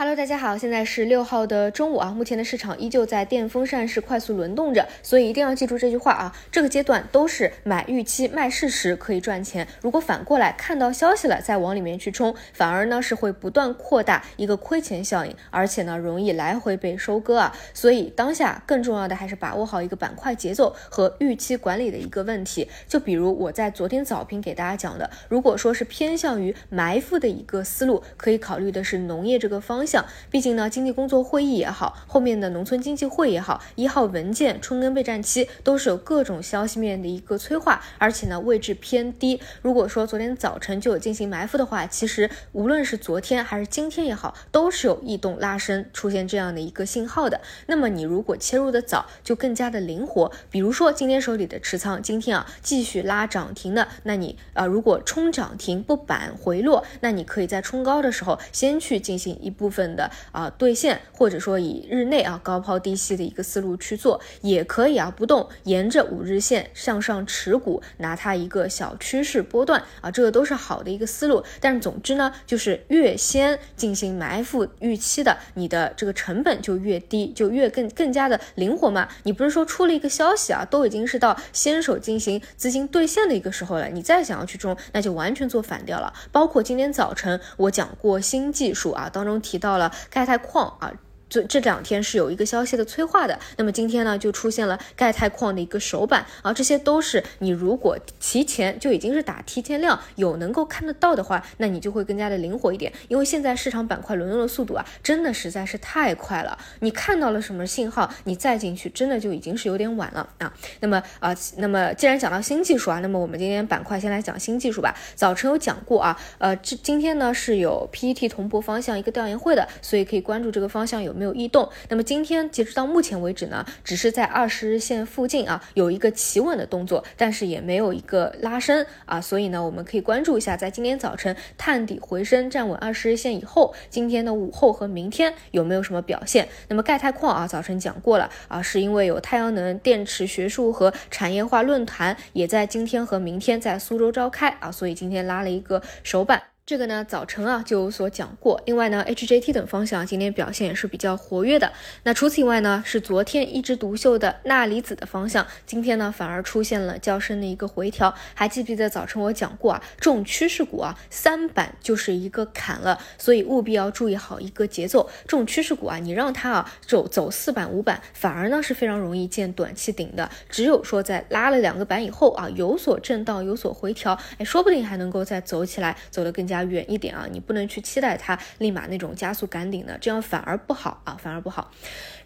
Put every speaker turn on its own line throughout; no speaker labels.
Hello，大家好，现在是六号的中午啊。目前的市场依旧在电风扇式快速轮动着，所以一定要记住这句话啊。这个阶段都是买预期卖事实可以赚钱，如果反过来看到消息了再往里面去冲，反而呢是会不断扩大一个亏钱效应，而且呢容易来回被收割啊。所以当下更重要的还是把握好一个板块节奏和预期管理的一个问题。就比如我在昨天早评给大家讲的，如果说是偏向于埋伏的一个思路，可以考虑的是农业这个方向。像，毕竟呢，经济工作会议也好，后面的农村经济会也好，一号文件、春耕备战期都是有各种消息面的一个催化，而且呢位置偏低。如果说昨天早晨就有进行埋伏的话，其实无论是昨天还是今天也好，都是有异动拉升出现这样的一个信号的。那么你如果切入的早，就更加的灵活。比如说今天手里的持仓，今天啊继续拉涨停的，那你啊如果冲涨停不板回落，那你可以在冲高的时候先去进行一部分。份的啊兑现，或者说以日内啊高抛低吸的一个思路去做，也可以啊不动，沿着五日线向上持股，拿它一个小趋势波段啊，这个都是好的一个思路。但是总之呢，就是越先进行埋伏预期的，你的这个成本就越低，就越更更加的灵活嘛。你不是说出了一个消息啊，都已经是到先手进行资金兑现的一个时候了，你再想要去冲，那就完全做反掉了。包括今天早晨我讲过新技术啊，当中提到。到了钙钛矿啊。这这两天是有一个消息的催化的，那么今天呢就出现了钙钛矿的一个首板啊，这些都是你如果提前就已经是打提前量有能够看得到的话，那你就会更加的灵活一点，因为现在市场板块轮动的速度啊，真的实在是太快了，你看到了什么信号，你再进去真的就已经是有点晚了啊。那么啊，那么既然讲到新技术啊，那么我们今天板块先来讲新技术吧。早晨有讲过啊，呃，这今天呢是有 PET 铜箔方向一个调研会的，所以可以关注这个方向有。没有异动，那么今天截止到目前为止呢，只是在二十日线附近啊有一个企稳的动作，但是也没有一个拉升啊，所以呢，我们可以关注一下，在今天早晨探底回升站稳二十日线以后，今天的午后和明天有没有什么表现？那么钙钛矿啊，早晨讲过了啊，是因为有太阳能电池学术和产业化论坛也在今天和明天在苏州召开啊，所以今天拉了一个首板。这个呢，早晨啊就有所讲过。另外呢，HJT 等方向今天表现也是比较活跃的。那除此以外呢，是昨天一枝独秀的钠离子的方向，今天呢反而出现了较深的一个回调。还记不记得早晨我讲过啊，这种趋势股啊，三板就是一个坎了，所以务必要注意好一个节奏。这种趋势股啊，你让它啊走走四板五板，反而呢是非常容易见短期顶的。只有说在拉了两个板以后啊，有所震荡，有所回调，哎，说不定还能够再走起来，走得更加。远一点啊，你不能去期待它立马那种加速赶顶的，这样反而不好啊，反而不好。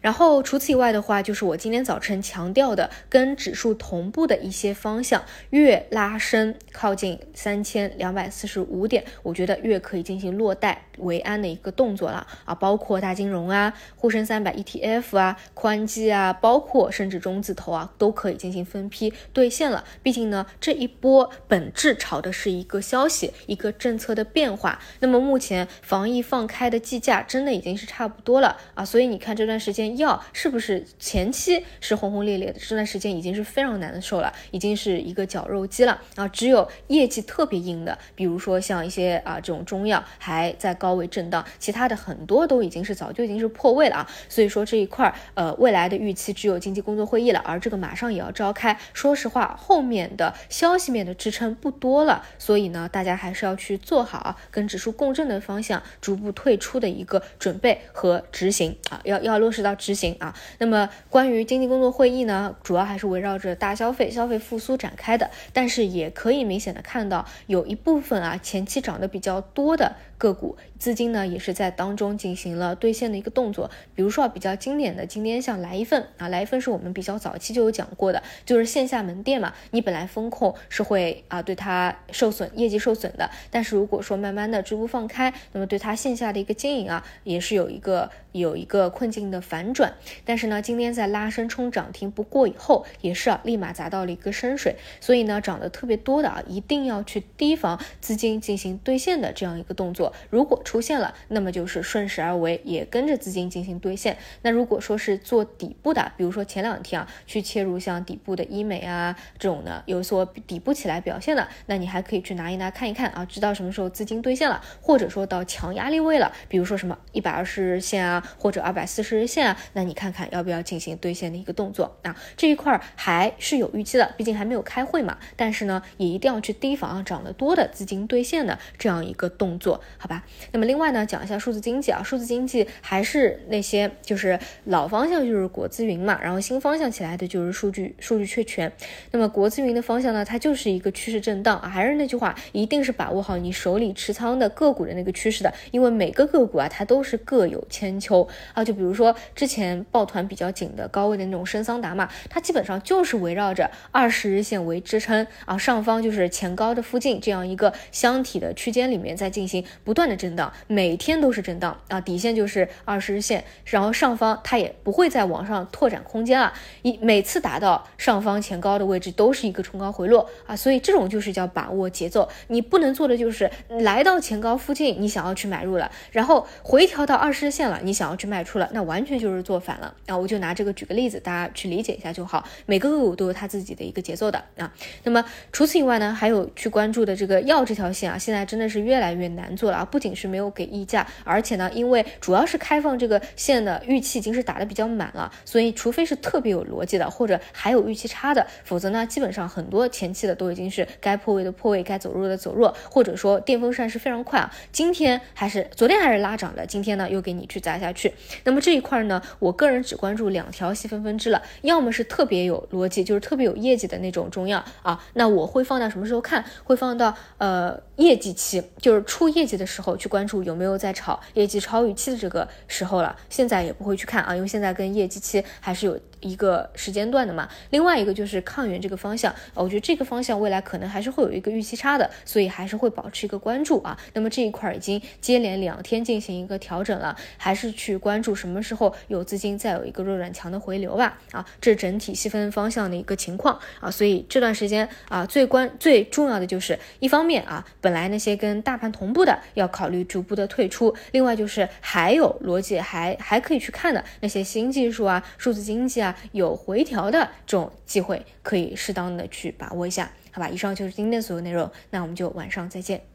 然后除此以外的话，就是我今天早晨强调的，跟指数同步的一些方向，越拉升靠近三千两百四十五点，我觉得越可以进行落袋为安的一个动作了啊，包括大金融啊、沪深三百 ETF 啊、宽基啊，包括甚至中字头啊，都可以进行分批兑现了。毕竟呢，这一波本质炒的是一个消息，一个政策的变化。那么目前防疫放开的计价真的已经是差不多了啊，所以你看这段时间。药是不是前期是轰轰烈烈的？这段时间已经是非常难受了，已经是一个绞肉机了啊！只有业绩特别硬的，比如说像一些啊这种中药还在高位震荡，其他的很多都已经是早就已经是破位了啊！所以说这一块呃未来的预期只有经济工作会议了，而这个马上也要召开。说实话，后面的消息面的支撑不多了，所以呢，大家还是要去做好好跟指数共振的方向逐步退出的一个准备和执行啊，要要落实到。执行啊，那么关于经济工作会议呢，主要还是围绕着大消费、消费复苏展开的，但是也可以明显的看到，有一部分啊前期涨得比较多的。个股资金呢也是在当中进行了兑现的一个动作，比如说比较经典的，今天像来一份啊，来一份是我们比较早期就有讲过的，就是线下门店嘛，你本来风控是会啊对它受损，业绩受损的，但是如果如果说慢慢的逐步放开，那么对它线下的一个经营啊，也是有一个有一个困境的反转，但是呢，今天在拉升冲涨停不过以后，也是啊立马砸到了一个深水，所以呢涨得特别多的啊，一定要去提防资金进行兑现的这样一个动。作，如果出现了，那么就是顺势而为，也跟着资金进行兑现。那如果说是做底部的，比如说前两天啊，去切入像底部的医美啊这种呢，有所底部起来表现的，那你还可以去拿一拿看一看啊，知道什么时候资金兑现了，或者说到强压力位了，比如说什么一百二十日线啊，或者二百四十日线啊，那你看看要不要进行兑现的一个动作啊？这一块还是有预期的，毕竟还没有开会嘛。但是呢，也一定要去提防啊涨得多的资金兑现的这样一个动作，好吧？那么另外呢，讲一下数字经济啊，数字经济还是那些就是老方向就是国资云嘛，然后新方向起来的就是数据数据确权。那么国资云的方向呢，它就是一个趋势震荡啊，还是那句话，一定是把握好你手手里持仓的个股的那个趋势的，因为每个个股啊，它都是各有千秋啊。就比如说之前抱团比较紧的高位的那种深桑达嘛，它基本上就是围绕着二十日线为支撑啊，上方就是前高的附近这样一个箱体的区间里面在进行不断的震荡，每天都是震荡啊，底线就是二十日线，然后上方它也不会再往上拓展空间了，一每次达到上方前高的位置都是一个冲高回落啊，所以这种就是叫把握节奏，你不能做的就是来到前高附近你想要去买入了，然后回调到二十日线了你想要去卖出了，那完全就是做反了啊，我就拿这个举个例子，大家去理解一下就好，每个个股都有它自己的一个节奏的啊，那么除此以外呢，还有去关注的这个药这条线啊，现在真的是越来越难做了啊！不仅是没有给溢价，而且呢，因为主要是开放这个线的预期已经是打的比较满了，所以除非是特别有逻辑的，或者还有预期差的，否则呢，基本上很多前期的都已经是该破位的破位，该走弱的走弱，或者说电风扇是非常快啊，今天还是昨天还是拉涨的，今天呢又给你去砸下去。那么这一块呢，我个人只关注两条细分分支了，要么是特别有逻辑，就是特别有业绩的那种中药啊，那我会放到什么时候看？会放到呃业绩期，就是出业绩的时候去关注有没有在炒业绩超预期的这个时候了。现在也不会去看啊，因为现在跟业绩期还是有一个时间段的嘛。另外一个就是抗原这个方向，我觉得这个方向未来可能还是会有一个预期差的，所以还是会保持一个关注啊。那么这一块已经接连两天进行一个调整了，还是去关注什么时候有资金再有一个弱转强的回流吧。啊，这整体细分方向的一个情况啊，所以这段时间啊最关最重要的就是一方面啊，本来那些跟大盘同步的要考虑逐步的退出，另外就是还有逻辑还还可以去看的那些新技术啊、数字经济啊有回调的这种机会，可以适当的去把握一下，好吧？以上就是今天的所有内容，那我们就晚上再见。